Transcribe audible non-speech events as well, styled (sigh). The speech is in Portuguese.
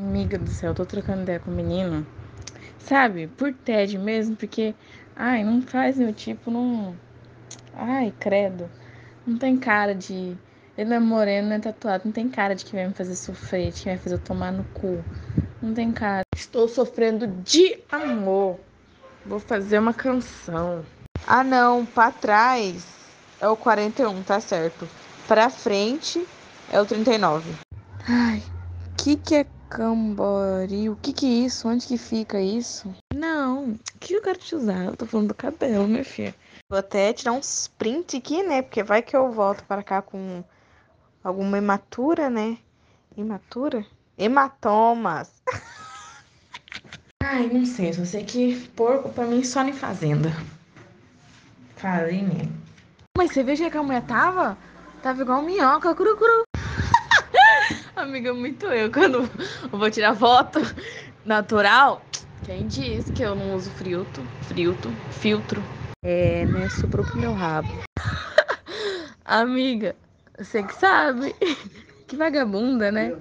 Amiga do céu, eu tô trocando ideia com o menino. Sabe? Por TED mesmo, porque. Ai, não faz meu tipo, não. Ai, credo. Não tem cara de. Ele é moreno, não é tatuado. Não tem cara de que vai me fazer sofrer, de que vai fazer eu tomar no cu. Não tem cara. Estou sofrendo de amor. Vou fazer uma canção. Ah, não. Pra trás é o 41, tá certo. Pra frente é o 39. Ai, que que é Cambori? O que que é isso? Onde que fica isso? Não, o que eu quero te usar? Eu tô falando do cabelo, minha filha. Vou até tirar uns print aqui, né? Porque vai que eu volto para cá com alguma hematura, né? Hematura? Hematomas. (laughs) Ai, não sei, só sei que porco pra mim só em fazenda. Falei mesmo. Mas você veja que a mulher tava? Tava igual minhoca, curu curu. Amiga, muito eu. (laughs) Quando eu vou tirar foto natural, quem diz que eu não uso filtro? Filtro? Filtro. É, né? Sobrou pro meu rabo. (laughs) Amiga, você que sabe. (laughs) Que vagabunda, né?